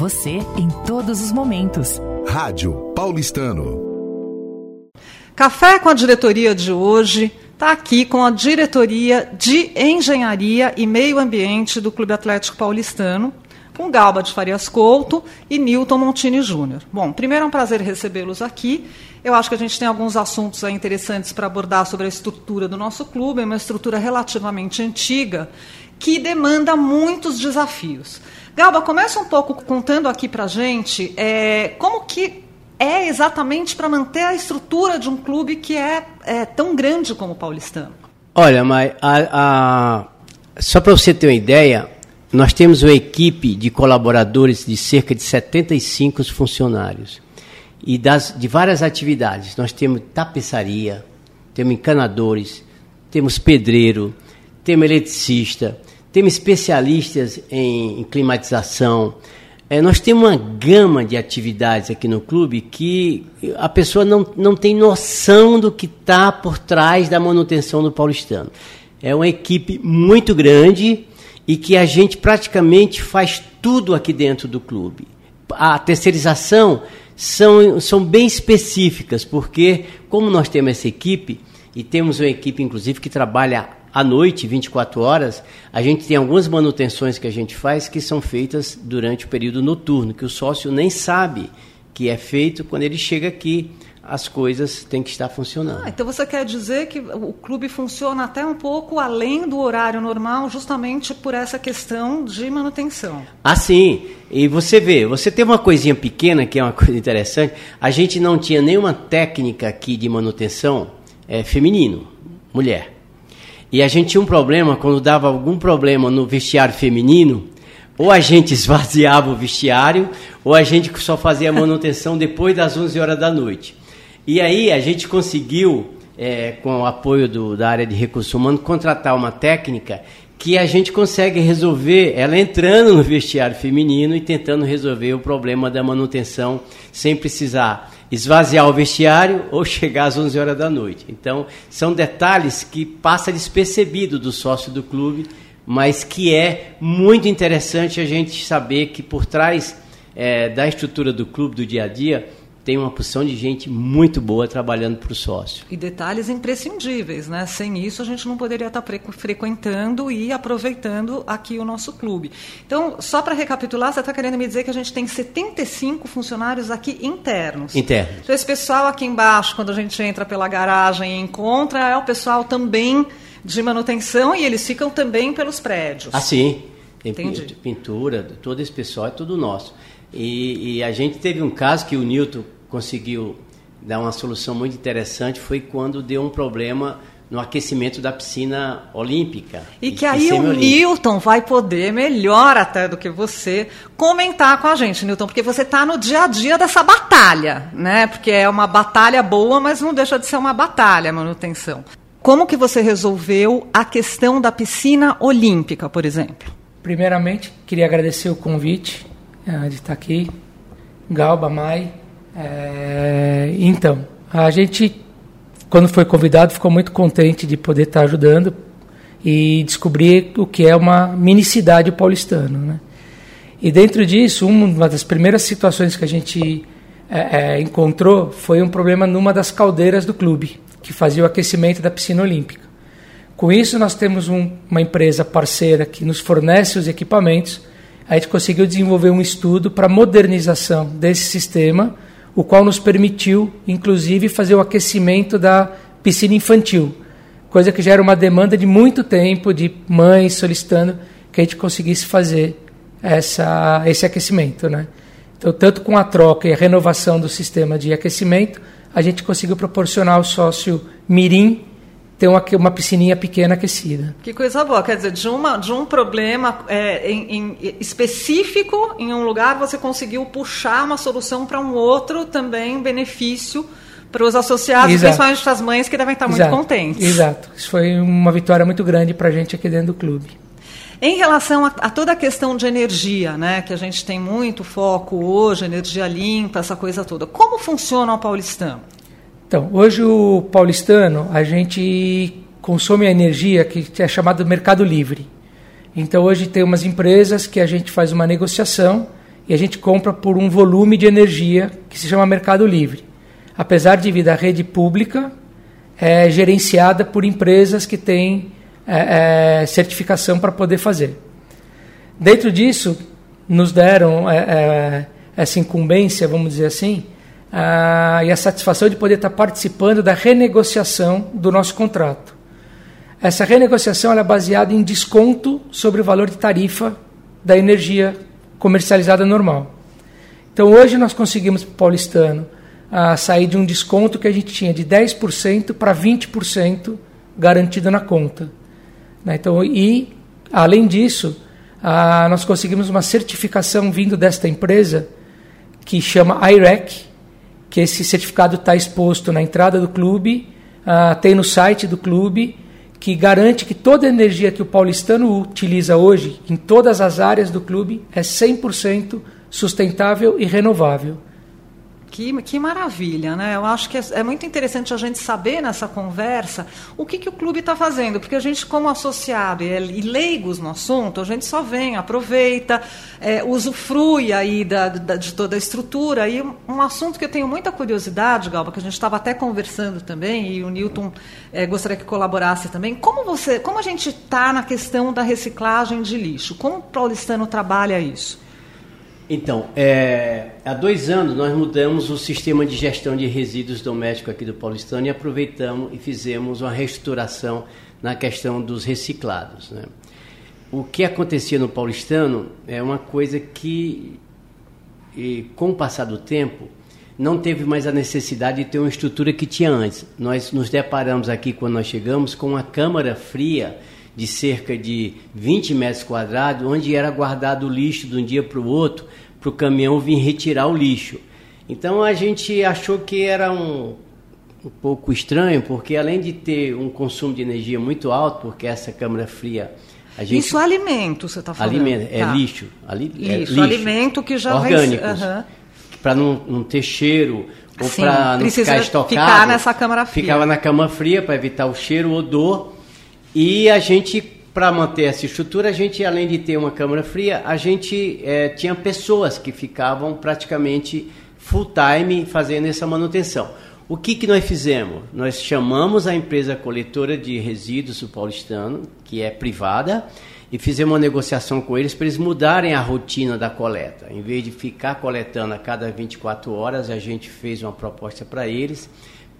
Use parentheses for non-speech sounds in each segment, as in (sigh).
você em todos os momentos. Rádio Paulistano. Café com a diretoria de hoje está aqui com a diretoria de Engenharia e Meio Ambiente do Clube Atlético Paulistano, com Galba de Farias Couto e Newton Montini Júnior. Bom, primeiro é um prazer recebê-los aqui. Eu acho que a gente tem alguns assuntos interessantes para abordar sobre a estrutura do nosso clube, é uma estrutura relativamente antiga que demanda muitos desafios. Galba, começa um pouco contando aqui para a gente é, como que é exatamente para manter a estrutura de um clube que é, é tão grande como o paulistano. Olha, mas a, a, só para você ter uma ideia, nós temos uma equipe de colaboradores de cerca de 75 funcionários e das, de várias atividades. Nós temos tapeçaria, temos encanadores, temos pedreiro, temos eletricista, temos especialistas em, climatização. É, nós temos uma gama de atividades aqui no clube que a pessoa não, não tem noção do que está por trás da manutenção do paulistano. É uma equipe muito grande e que a gente praticamente faz tudo aqui dentro do clube. A terceirização são, são bem específicas, porque como nós temos essa equipe, e temos uma equipe inclusive que trabalha à noite, 24 horas, a gente tem algumas manutenções que a gente faz que são feitas durante o período noturno, que o sócio nem sabe que é feito quando ele chega aqui as coisas têm que estar funcionando. Ah, então você quer dizer que o clube funciona até um pouco além do horário normal, justamente por essa questão de manutenção. Ah, sim. E você vê, você tem uma coisinha pequena que é uma coisa interessante. A gente não tinha nenhuma técnica aqui de manutenção é, feminino, mulher. E a gente tinha um problema quando dava algum problema no vestiário feminino ou a gente (laughs) esvaziava o vestiário, ou a gente só fazia manutenção depois das 11 horas da noite. E aí a gente conseguiu, é, com o apoio do, da área de recursos humanos, contratar uma técnica que a gente consegue resolver ela entrando no vestiário feminino e tentando resolver o problema da manutenção sem precisar esvaziar o vestiário (laughs) ou chegar às 11 horas da noite. Então, são detalhes que passa despercebido do sócio do clube, mas que é muito interessante a gente saber que por trás é, da estrutura do clube, do dia a dia, tem uma porção de gente muito boa trabalhando para o sócio. E detalhes imprescindíveis, né? Sem isso a gente não poderia estar frequentando e aproveitando aqui o nosso clube. Então, só para recapitular, você está querendo me dizer que a gente tem 75 funcionários aqui internos. Internos. Então, esse pessoal aqui embaixo, quando a gente entra pela garagem e encontra, é o pessoal também de manutenção e eles ficam também pelos prédios. Ah, sim. Tem Entendi. pintura, todo esse pessoal é tudo nosso. E, e, a gente teve um caso que o Newton conseguiu dar uma solução muito interessante, foi quando deu um problema no aquecimento da piscina olímpica. E que aí o Newton vai poder, melhor até do que você, comentar com a gente, Newton, porque você está no dia a dia dessa batalha, né? Porque é uma batalha boa, mas não deixa de ser uma batalha a manutenção. Como que você resolveu a questão da piscina olímpica, por exemplo? Primeiramente, queria agradecer o convite é, de estar aqui, Galba, Mai. É, então, a gente, quando foi convidado, ficou muito contente de poder estar ajudando e descobrir o que é uma mini cidade paulistana. Né? E dentro disso, uma das primeiras situações que a gente é, é, encontrou foi um problema numa das caldeiras do clube, que fazia o aquecimento da piscina olímpica. Com isso, nós temos um, uma empresa parceira que nos fornece os equipamentos a gente conseguiu desenvolver um estudo para modernização desse sistema, o qual nos permitiu, inclusive, fazer o aquecimento da piscina infantil, coisa que já era uma demanda de muito tempo de mães solicitando que a gente conseguisse fazer essa, esse aquecimento, né? Então, tanto com a troca e a renovação do sistema de aquecimento, a gente conseguiu proporcionar ao sócio Mirim ter uma, uma piscininha pequena aquecida. Que coisa boa, quer dizer, de, uma, de um problema é, em, em, específico em um lugar, você conseguiu puxar uma solução para um outro também benefício para os associados, Exato. principalmente para as mães que devem estar muito Exato. contentes. Exato, isso foi uma vitória muito grande para a gente aqui dentro do clube. Em relação a, a, toda a questão de energia, né, que a gente tem muito foco hoje, energia limpa, essa coisa toda, como funciona o paulistano? Então, hoje o paulistano, a gente consome a energia que é chamada mercado livre. Então, hoje tem umas empresas que a gente faz uma negociação e a gente compra por um volume de energia que se chama Mercado Livre. Apesar de vir da rede pública, é gerenciada por empresas que têm é, é, certificação para poder fazer. Dentro disso, nos deram é, é, essa incumbência, vamos dizer assim, a, e a satisfação de poder estar participando da renegociação do nosso contrato. Essa renegociação é baseada em desconto sobre o valor de tarifa da energia comercializada normal. Então hoje nós conseguimos paulistano a sair de um desconto que a gente tinha de 10% para 20% garantido na conta. Né? Então, e, além disso, a, nós conseguimos uma certificação vindo desta empresa que chama IREC, que esse certificado está exposto na entrada do clube, uh, tem no site do clube, que garante que toda a energia que o paulistano utiliza hoje, em todas as áreas do clube, é 100% sustentável e renovável. Que, que maravilha, né? Eu acho que é, é, muito interessante a gente saber nessa conversa o que, que o clube está fazendo, porque a gente, como associado e, e, leigos no assunto, a gente só vem, aproveita, é, usufrui aí da, da, de toda a estrutura. E um assunto que eu tenho muita curiosidade, Galba, que a gente estava até conversando também, e o Newton é, gostaria que colaborasse também. Como você, como a gente está na questão da reciclagem de lixo? Como o paulistano trabalha isso? Então, é, há dois anos nós mudamos o sistema de gestão de resíduos domésticos aqui do Paulistano e aproveitamos e fizemos uma reestruturação na questão dos reciclados. Né? O que acontecia no Paulistano é uma coisa que, com o passar do tempo, não teve mais a necessidade de ter uma estrutura que tinha antes. Nós nos deparamos aqui, quando nós chegamos, com uma câmara fria de cerca de 20 metros quadrados, onde era guardado o lixo de um dia para o outro, para o caminhão vir retirar o lixo. Então a gente achou que era um, um pouco estranho, porque além de ter um consumo de energia muito alto, porque essa câmara fria a gente, Isso é alimento, você está falando. Alimento, é tá. lixo. Ali, lixo, é lixo, alimento que já orgânicos. Uhum. Para não, não ter cheiro ou para não ficar estocado. Ficar nessa câmara fria. Ficava na cama fria para evitar o cheiro, o odor. E a gente para manter essa estrutura, a gente, além de ter uma câmara fria, a gente é, tinha pessoas que ficavam praticamente full time fazendo essa manutenção. O que, que nós fizemos? Nós chamamos a empresa coletora de resíduos do paulistano, que é privada, e fizemos uma negociação com eles para eles mudarem a rotina da coleta. Em vez de ficar coletando a cada 24 horas, a gente fez uma proposta para eles,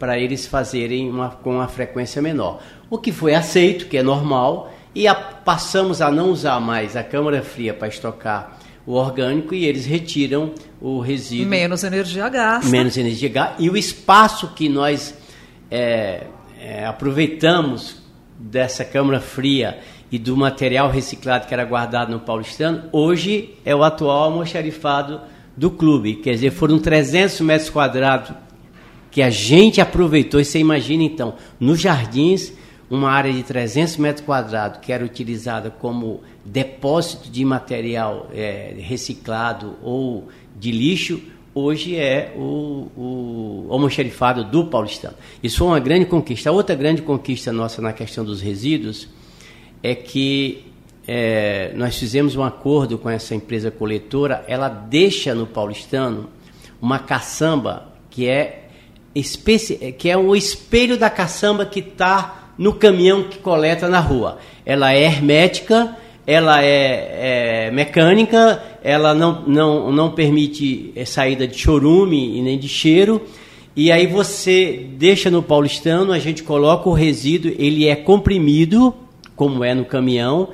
para eles fazerem uma, com uma frequência menor. O que foi aceito, que é normal, e a, passamos a não usar mais a câmara fria para estocar o orgânico e eles retiram o resíduo. Menos energia gasta. Menos energia gasta. E o espaço que nós é, é, aproveitamos dessa câmara fria e do material reciclado que era guardado no paulistano, hoje é o atual almoxarifado do clube. Quer dizer, foram 300 metros quadrados que a gente aproveitou. E você imagina, então, nos jardins uma área de 300 metros quadrados que era utilizada como depósito de material é, reciclado ou de lixo, hoje é o, o almoxerifado do paulistano. Isso foi uma grande conquista. Outra grande conquista nossa na questão dos resíduos é que é, nós fizemos um acordo com essa empresa coletora, ela deixa no paulistano uma caçamba que é, especi que é o espelho da caçamba que está no caminhão que coleta na rua. Ela é hermética, ela é, é mecânica, ela não, não, não permite é, saída de chorume e nem de cheiro. E aí você deixa no paulistano, a gente coloca o resíduo, ele é comprimido, como é no caminhão,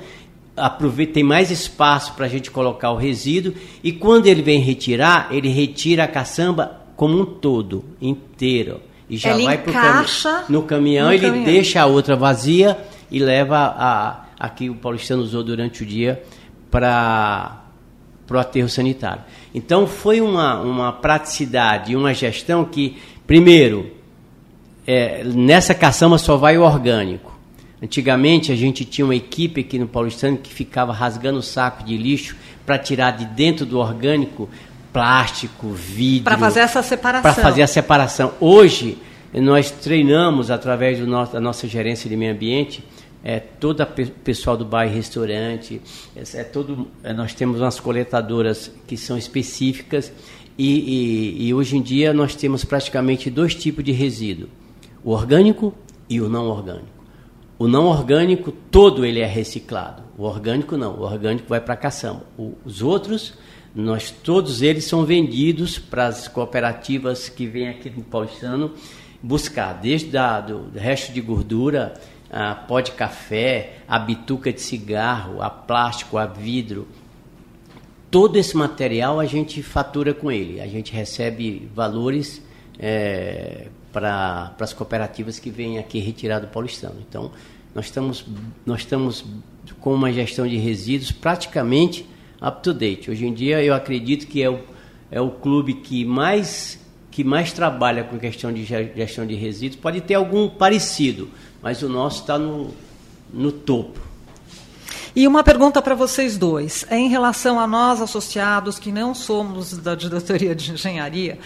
aproveita, tem mais espaço para a gente colocar o resíduo, e quando ele vem retirar, ele retira a caçamba como um todo, inteiro e já ele vai pro cami no caminhão, no ele caminhão. deixa a outra vazia e leva a, a que o paulistano usou durante o dia para o aterro sanitário. Então foi uma, uma praticidade uma gestão que, primeiro, é, nessa caçamba só vai o orgânico. Antigamente a gente tinha uma equipe aqui no Paulistano que ficava rasgando o saco de lixo para tirar de dentro do orgânico plástico, vidro. Para fazer essa separação. Para fazer a separação. Hoje, nós treinamos, através do nosso, da nossa gerência de meio ambiente, é todo o pessoal do bairro restaurante, é, é todo, é, nós temos umas coletadoras que são específicas e, e, e, hoje em dia nós temos praticamente dois tipos de resíduo, o orgânico e o não orgânico. O não orgânico, todo ele é reciclado. O orgânico não, o orgânico vai para a caçamba. Os outros, nós todos eles são vendidos para as cooperativas que vêm aqui no Paulistano buscar, desde a, do resto de gordura, a pó de café, a bituca de cigarro, a plástico, a vidro. Todo esse material a gente fatura com ele. A gente recebe valores é, para as cooperativas que vêm aqui retirar do paulistano. Então, nós estamos, nós estamos com uma gestão de resíduos praticamente up to date. Hoje em dia, eu acredito que é o, é o clube que mais, que mais trabalha com questão de gestão de resíduos. Pode ter algum parecido, mas o nosso está no, no topo. E uma pergunta para vocês dois. Em relação a nós associados que não somos da diretoria de engenharia,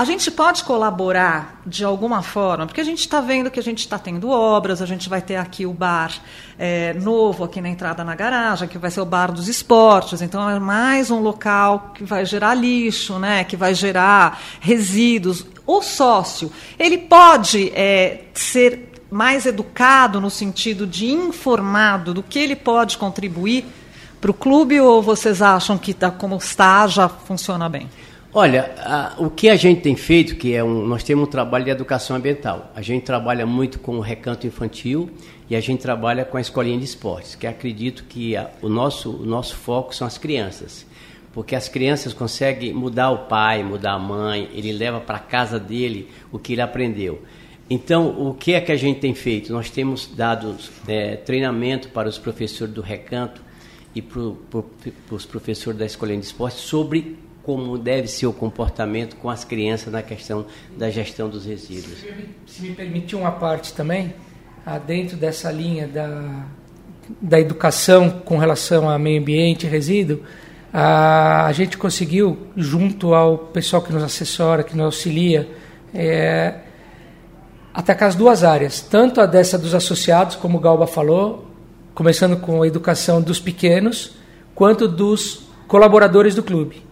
a gente pode colaborar de alguma forma, porque a gente está vendo que a gente está tendo obras, a gente vai ter aqui o bar é, novo aqui na entrada na garagem, que vai ser o bar dos esportes, então é mais um local que vai gerar lixo, né, que vai gerar resíduos. O sócio, ele pode é, ser mais educado no sentido de informado do que ele pode contribuir para o clube ou vocês acham que tá, como está já funciona bem? Olha, a, o que a gente tem feito, que é um, nós temos um trabalho de educação ambiental. A gente trabalha muito com o recanto infantil e a gente trabalha com a escolinha de esportes, que acredito que a, o, nosso, o nosso foco são as crianças. Porque as crianças conseguem mudar o pai, mudar a mãe, ele leva para casa dele o que ele aprendeu. Então, o que é que a gente tem feito? Nós temos dado é, treinamento para os professores do recanto e para os professores da escolinha de esportes sobre como deve ser o comportamento com as crianças na questão da gestão dos resíduos. Se me permitir uma parte também, ah, dentro dessa linha da, da educação com relação a meio ambiente e resíduo, a, a gente conseguiu, junto ao pessoal que nos assessora, que nos auxilia, é, atacar as duas áreas, tanto a dessa dos associados, como o Galba falou, começando com a educação dos pequenos, quanto dos colaboradores do clube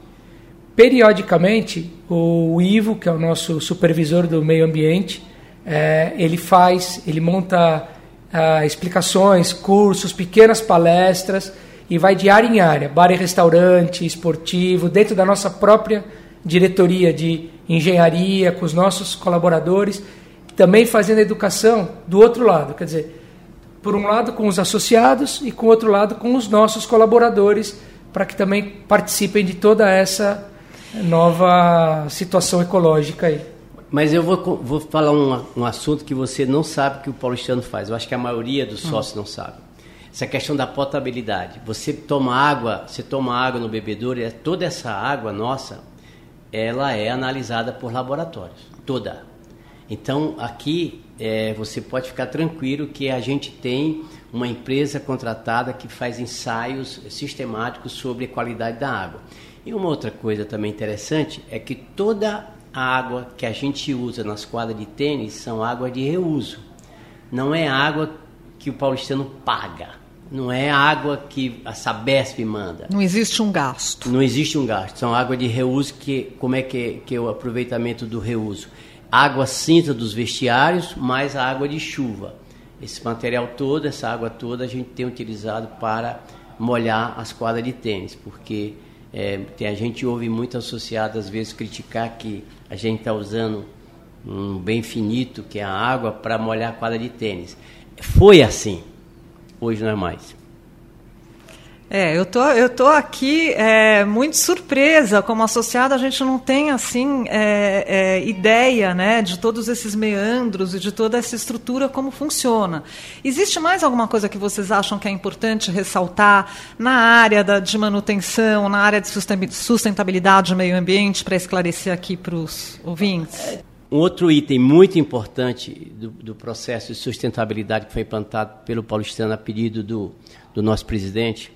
periodicamente o Ivo, que é o nosso supervisor do meio ambiente, é, ele faz, ele monta ah, explicações, cursos, pequenas palestras e vai de área em área, bar e restaurante, esportivo, dentro da nossa própria diretoria de engenharia, com os nossos colaboradores, também fazendo educação do outro lado, quer dizer, por um lado com os associados e com outro lado com os nossos colaboradores, para que também participem de toda essa nova situação ecológica aí. Mas eu vou, vou falar um, um assunto que você não sabe que o paulistano faz. Eu acho que a maioria dos hum. sócios hum. não sabe. Essa questão da potabilidade. Você toma água, você toma água no bebedouro, e toda essa água nossa, ela é analisada por laboratórios, toda. Então aqui é, você pode ficar tranquilo que a gente tem uma empresa contratada que faz ensaios sistemáticos sobre a qualidade da água. E uma outra coisa também interessante é que toda a água que a gente usa nas quadras de tênis são água de reuso. Não é água que o paulistano paga. Não é água que a Sabesp manda. Não existe um gasto. Não existe um gasto. São água de reuso que como é que, que é o aproveitamento do reuso? Água cinza dos vestiários mais a água de chuva. Esse material todo, essa água toda a gente tem utilizado para molhar as quadras de tênis, porque é, a gente ouve muito associado às vezes criticar que a gente está usando um bem finito, que é a água, para molhar a quadra de tênis. Foi assim, hoje não é mais. É, eu tô, eu tô aqui é, muito surpresa. Como associada, a gente não tem assim é, é, ideia, né, de todos esses meandros e de toda essa estrutura como funciona. Existe mais alguma coisa que vocês acham que é importante ressaltar na área da, de manutenção, na área de sustentabilidade do meio ambiente, para esclarecer aqui para os ouvintes? Um outro item muito importante do, do, processo de sustentabilidade que foi implantado pelo Paulistano a pedido do, do nosso presidente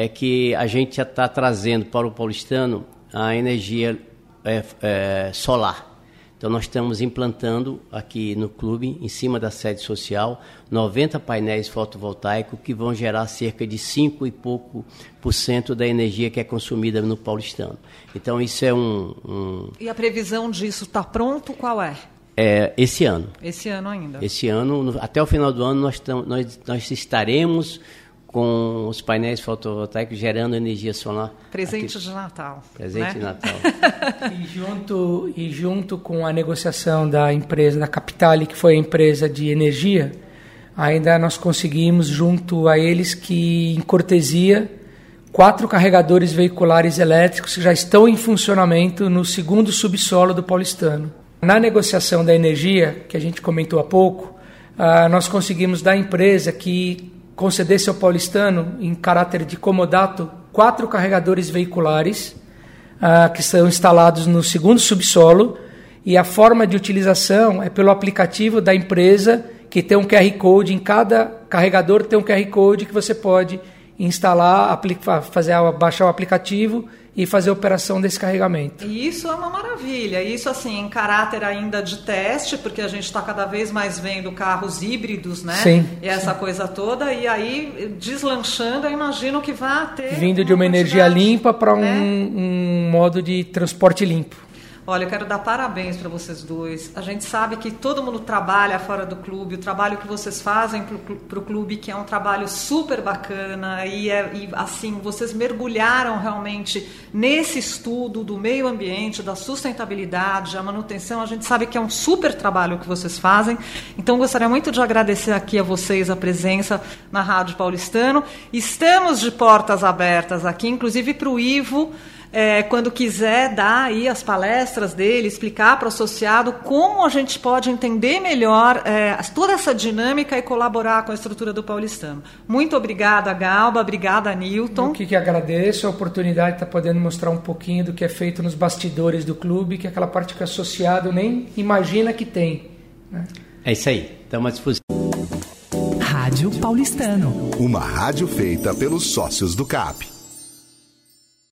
é que a gente já está trazendo para o paulistano a energia é, é, solar. Então nós estamos implantando aqui no clube, em cima da sede social, 90 painéis fotovoltaicos que vão gerar cerca de 5 e pouco por cento da energia que é consumida no paulistano. Então isso é um... um... E a previsão disso está pronto? Qual é? É, esse ano. Esse ano ainda. Esse ano, até o final do ano, nós, nós, nós estaremos com os painéis fotovoltaicos gerando energia solar. Presente aqui. de Natal. Presente né? de Natal. (laughs) e, junto, e junto com a negociação da empresa, da Capitale, que foi a empresa de energia, ainda nós conseguimos, junto a eles, que em cortesia, quatro carregadores veiculares elétricos que já estão em funcionamento no segundo subsolo do paulistano. Na negociação da energia, que a gente comentou há pouco, uh, nós conseguimos da empresa que concedesse ao paulistano, em caráter de comodato, quatro carregadores veiculares uh, que são instalados no segundo subsolo e a forma de utilização é pelo aplicativo da empresa que tem um QR Code, em cada carregador tem um QR Code que você pode instalar, fazer baixar o aplicativo e fazer a operação desse carregamento. E isso é uma maravilha. Isso assim em caráter ainda de teste, porque a gente está cada vez mais vendo carros híbridos, né? Sim. E essa sim. coisa toda. E aí deslanchando, eu imagino que vai ter vindo de uma energia limpa para um, né? um modo de transporte limpo. Olha, eu quero dar parabéns para vocês dois. A gente sabe que todo mundo trabalha fora do clube, o trabalho que vocês fazem para o clube, que é um trabalho super bacana, e, é, e assim, vocês mergulharam realmente nesse estudo do meio ambiente, da sustentabilidade, a manutenção. A gente sabe que é um super trabalho que vocês fazem. Então, gostaria muito de agradecer aqui a vocês a presença na Rádio Paulistano. Estamos de portas abertas aqui, inclusive para o Ivo é, quando quiser dar aí as palestras dele, explicar para o associado como a gente pode entender melhor é, toda essa dinâmica e colaborar com a estrutura do paulistano. Muito obrigada, Galba, obrigada, Nilton. Eu que, que agradeço a oportunidade de estar podendo mostrar um pouquinho do que é feito nos bastidores do clube, que é aquela parte que o associado nem imagina que tem. Né? É isso aí, estamos à disposição. Rádio Paulistano. Uma rádio feita pelos sócios do CAP.